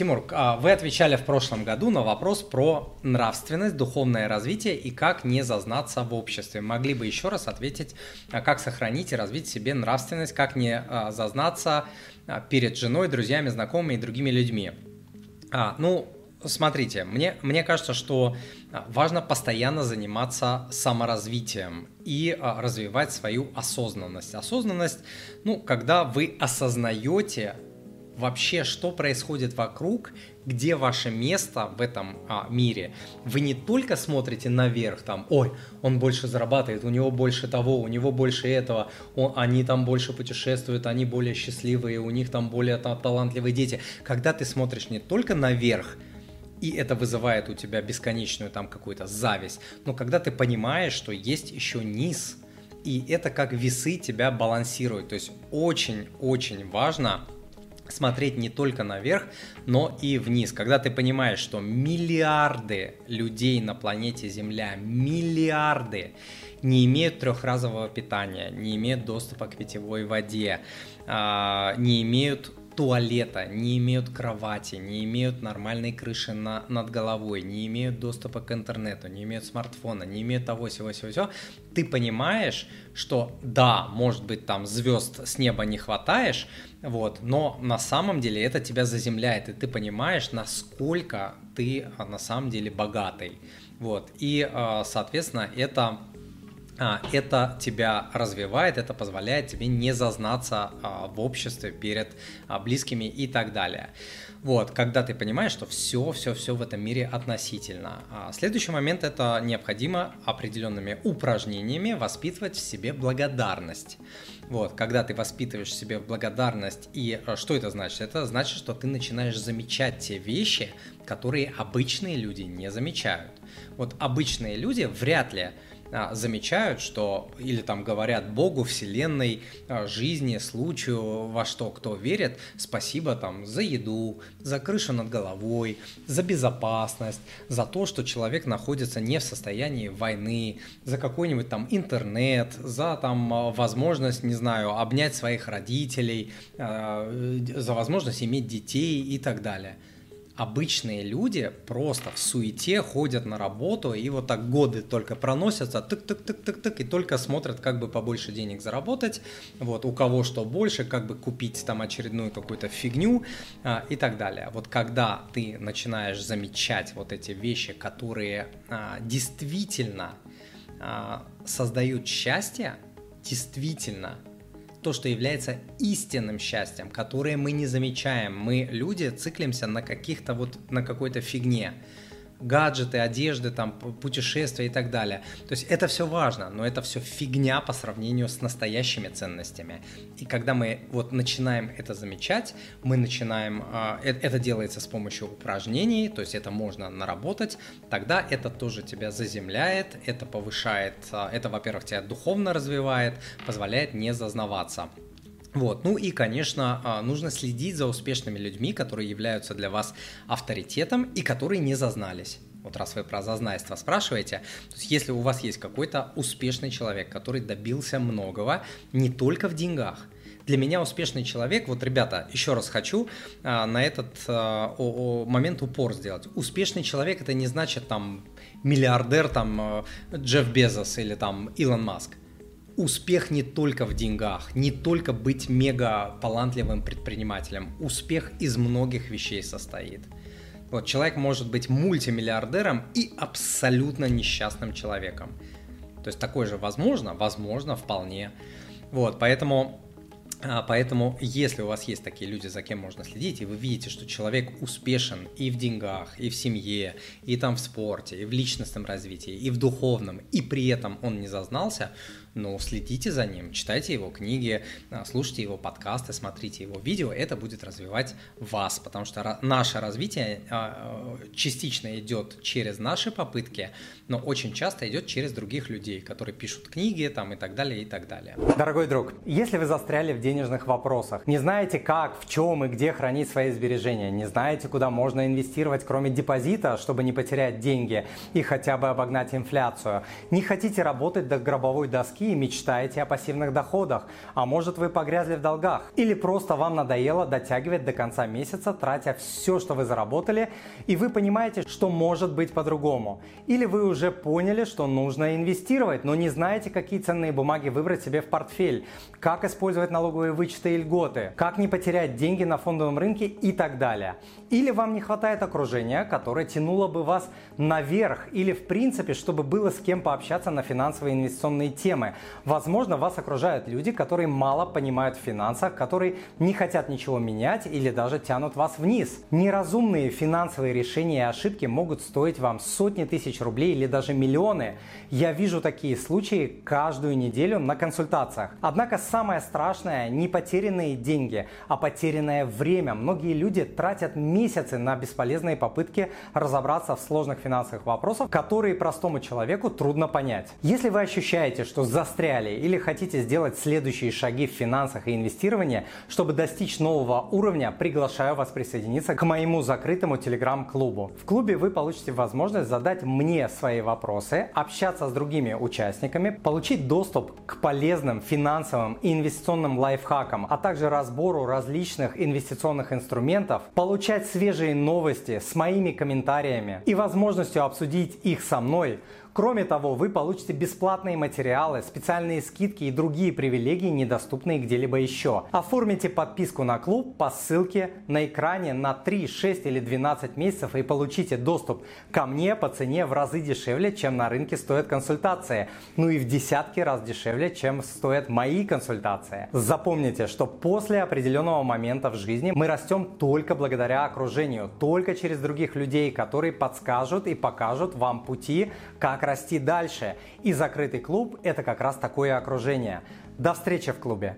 Тимур, а, вы отвечали в прошлом году на вопрос про нравственность, духовное развитие и как не зазнаться в обществе. Могли бы еще раз ответить, а, как сохранить и развить себе нравственность, как не зазнаться перед женой, друзьями, знакомыми и другими людьми. А, ну, смотрите, мне, мне кажется, что важно постоянно заниматься саморазвитием и развивать свою осознанность. Осознанность, ну, когда вы осознаете вообще, что происходит вокруг, где ваше место в этом а, мире. Вы не только смотрите наверх, там, ой, он больше зарабатывает, у него больше того, у него больше этого, он, они там больше путешествуют, они более счастливые, у них там более там, талантливые дети. Когда ты смотришь не только наверх, и это вызывает у тебя бесконечную там какую-то зависть, но когда ты понимаешь, что есть еще низ, и это как весы тебя балансируют. То есть очень-очень важно смотреть не только наверх, но и вниз. Когда ты понимаешь, что миллиарды людей на планете Земля, миллиарды не имеют трехразового питания, не имеют доступа к питьевой воде, а, не имеют туалета, не имеют кровати, не имеют нормальной крыши на, над головой, не имеют доступа к интернету, не имеют смартфона, не имеют того, всего, всего, всего, ты понимаешь, что да, может быть, там звезд с неба не хватаешь, вот, но на самом деле это тебя заземляет, и ты понимаешь, насколько ты а, на самом деле богатый. Вот, и, а, соответственно, это это тебя развивает, это позволяет тебе не зазнаться а, в обществе перед а, близкими и так далее. Вот, когда ты понимаешь, что все, все, все в этом мире относительно. Следующий момент это необходимо определенными упражнениями воспитывать в себе благодарность. Вот, когда ты воспитываешь в себе благодарность, и что это значит? Это значит, что ты начинаешь замечать те вещи, которые обычные люди не замечают. Вот обычные люди вряд ли а, замечают, что или там говорят Богу, Вселенной, а, жизни, случаю, во что кто верит, спасибо там за еду, за крышу над головой, за безопасность, за то, что человек находится не в состоянии войны, за какой-нибудь там интернет, за там а, возможность, не знаю, обнять своих родителей, за возможность иметь детей и так далее обычные люди просто в суете ходят на работу и вот так годы только проносятся, тык-тык-тык-тык-тык, и только смотрят, как бы побольше денег заработать, вот, у кого что больше, как бы купить там очередную какую-то фигню а, и так далее. Вот когда ты начинаешь замечать вот эти вещи, которые а, действительно а, создают счастье, действительно то, что является истинным счастьем, которое мы не замечаем. Мы, люди, циклимся на каких-то вот, на какой-то фигне гаджеты, одежды, там, путешествия и так далее. То есть это все важно, но это все фигня по сравнению с настоящими ценностями. И когда мы вот начинаем это замечать, мы начинаем, а, э, это делается с помощью упражнений, то есть это можно наработать, тогда это тоже тебя заземляет, это повышает, а, это, во-первых, тебя духовно развивает, позволяет не зазнаваться. Вот. Ну и, конечно, а, нужно следить за успешными людьми, которые являются для вас авторитетом и которые не зазнались. Вот раз вы про зазнайство спрашиваете, то есть если у вас есть какой-то успешный человек, который добился многого не только в деньгах, для меня успешный человек, вот, ребята, еще раз хочу а, на этот а, о, о, момент упор сделать. Успешный человек это не значит там миллиардер, там а, Джефф Безос или там Илон Маск успех не только в деньгах, не только быть мега талантливым предпринимателем. Успех из многих вещей состоит. Вот человек может быть мультимиллиардером и абсолютно несчастным человеком. То есть такое же возможно, возможно, вполне. Вот, поэтому а, Поэтому, если у вас есть такие люди, за кем можно следить, и вы видите, что человек успешен и в деньгах, и в семье, и там в спорте, и в личностном развитии, и в духовном, и при этом он не зазнался, но следите за ним, читайте его книги, а, слушайте его подкасты, смотрите его видео, это будет развивать вас, потому что наше развитие а, частично идет через наши попытки, но очень часто идет через других людей, которые пишут книги там и так далее, и так далее. Дорогой друг, если вы застряли в денежных вопросах, не знаете как, в чем и где хранить свои сбережения, не знаете, куда можно инвестировать, кроме депозита, чтобы не потерять деньги и хотя бы обогнать инфляцию, не хотите работать до гробовой доски, звонки и мечтаете о пассивных доходах. А может вы погрязли в долгах. Или просто вам надоело дотягивать до конца месяца, тратя все, что вы заработали, и вы понимаете, что может быть по-другому. Или вы уже поняли, что нужно инвестировать, но не знаете, какие ценные бумаги выбрать себе в портфель, как использовать налоговые вычеты и льготы, как не потерять деньги на фондовом рынке и так далее. Или вам не хватает окружения, которое тянуло бы вас наверх, или в принципе, чтобы было с кем пообщаться на финансовые инвестиционные темы. Возможно, вас окружают люди, которые мало понимают в финансах, которые не хотят ничего менять или даже тянут вас вниз. Неразумные финансовые решения и ошибки могут стоить вам сотни тысяч рублей или даже миллионы. Я вижу такие случаи каждую неделю на консультациях. Однако самое страшное не потерянные деньги, а потерянное время. Многие люди тратят месяцы на бесполезные попытки разобраться в сложных финансовых вопросах, которые простому человеку трудно понять. Если вы ощущаете, что застряли или хотите сделать следующие шаги в финансах и инвестировании, чтобы достичь нового уровня, приглашаю вас присоединиться к моему закрытому телеграм-клубу. В клубе вы получите возможность задать мне свои вопросы, общаться с другими участниками, получить доступ к полезным финансовым и инвестиционным лайфхакам, а также разбору различных инвестиционных инструментов, получать свежие новости с моими комментариями и возможностью обсудить их со мной, Кроме того, вы получите бесплатные материалы, специальные скидки и другие привилегии, недоступные где-либо еще. Оформите подписку на клуб по ссылке на экране на 3, 6 или 12 месяцев и получите доступ ко мне по цене в разы дешевле, чем на рынке стоят консультации. Ну и в десятки раз дешевле, чем стоят мои консультации. Запомните, что после определенного момента в жизни мы растем только благодаря окружению, только через других людей, которые подскажут и покажут вам пути, как как расти дальше. И закрытый клуб – это как раз такое окружение. До встречи в клубе!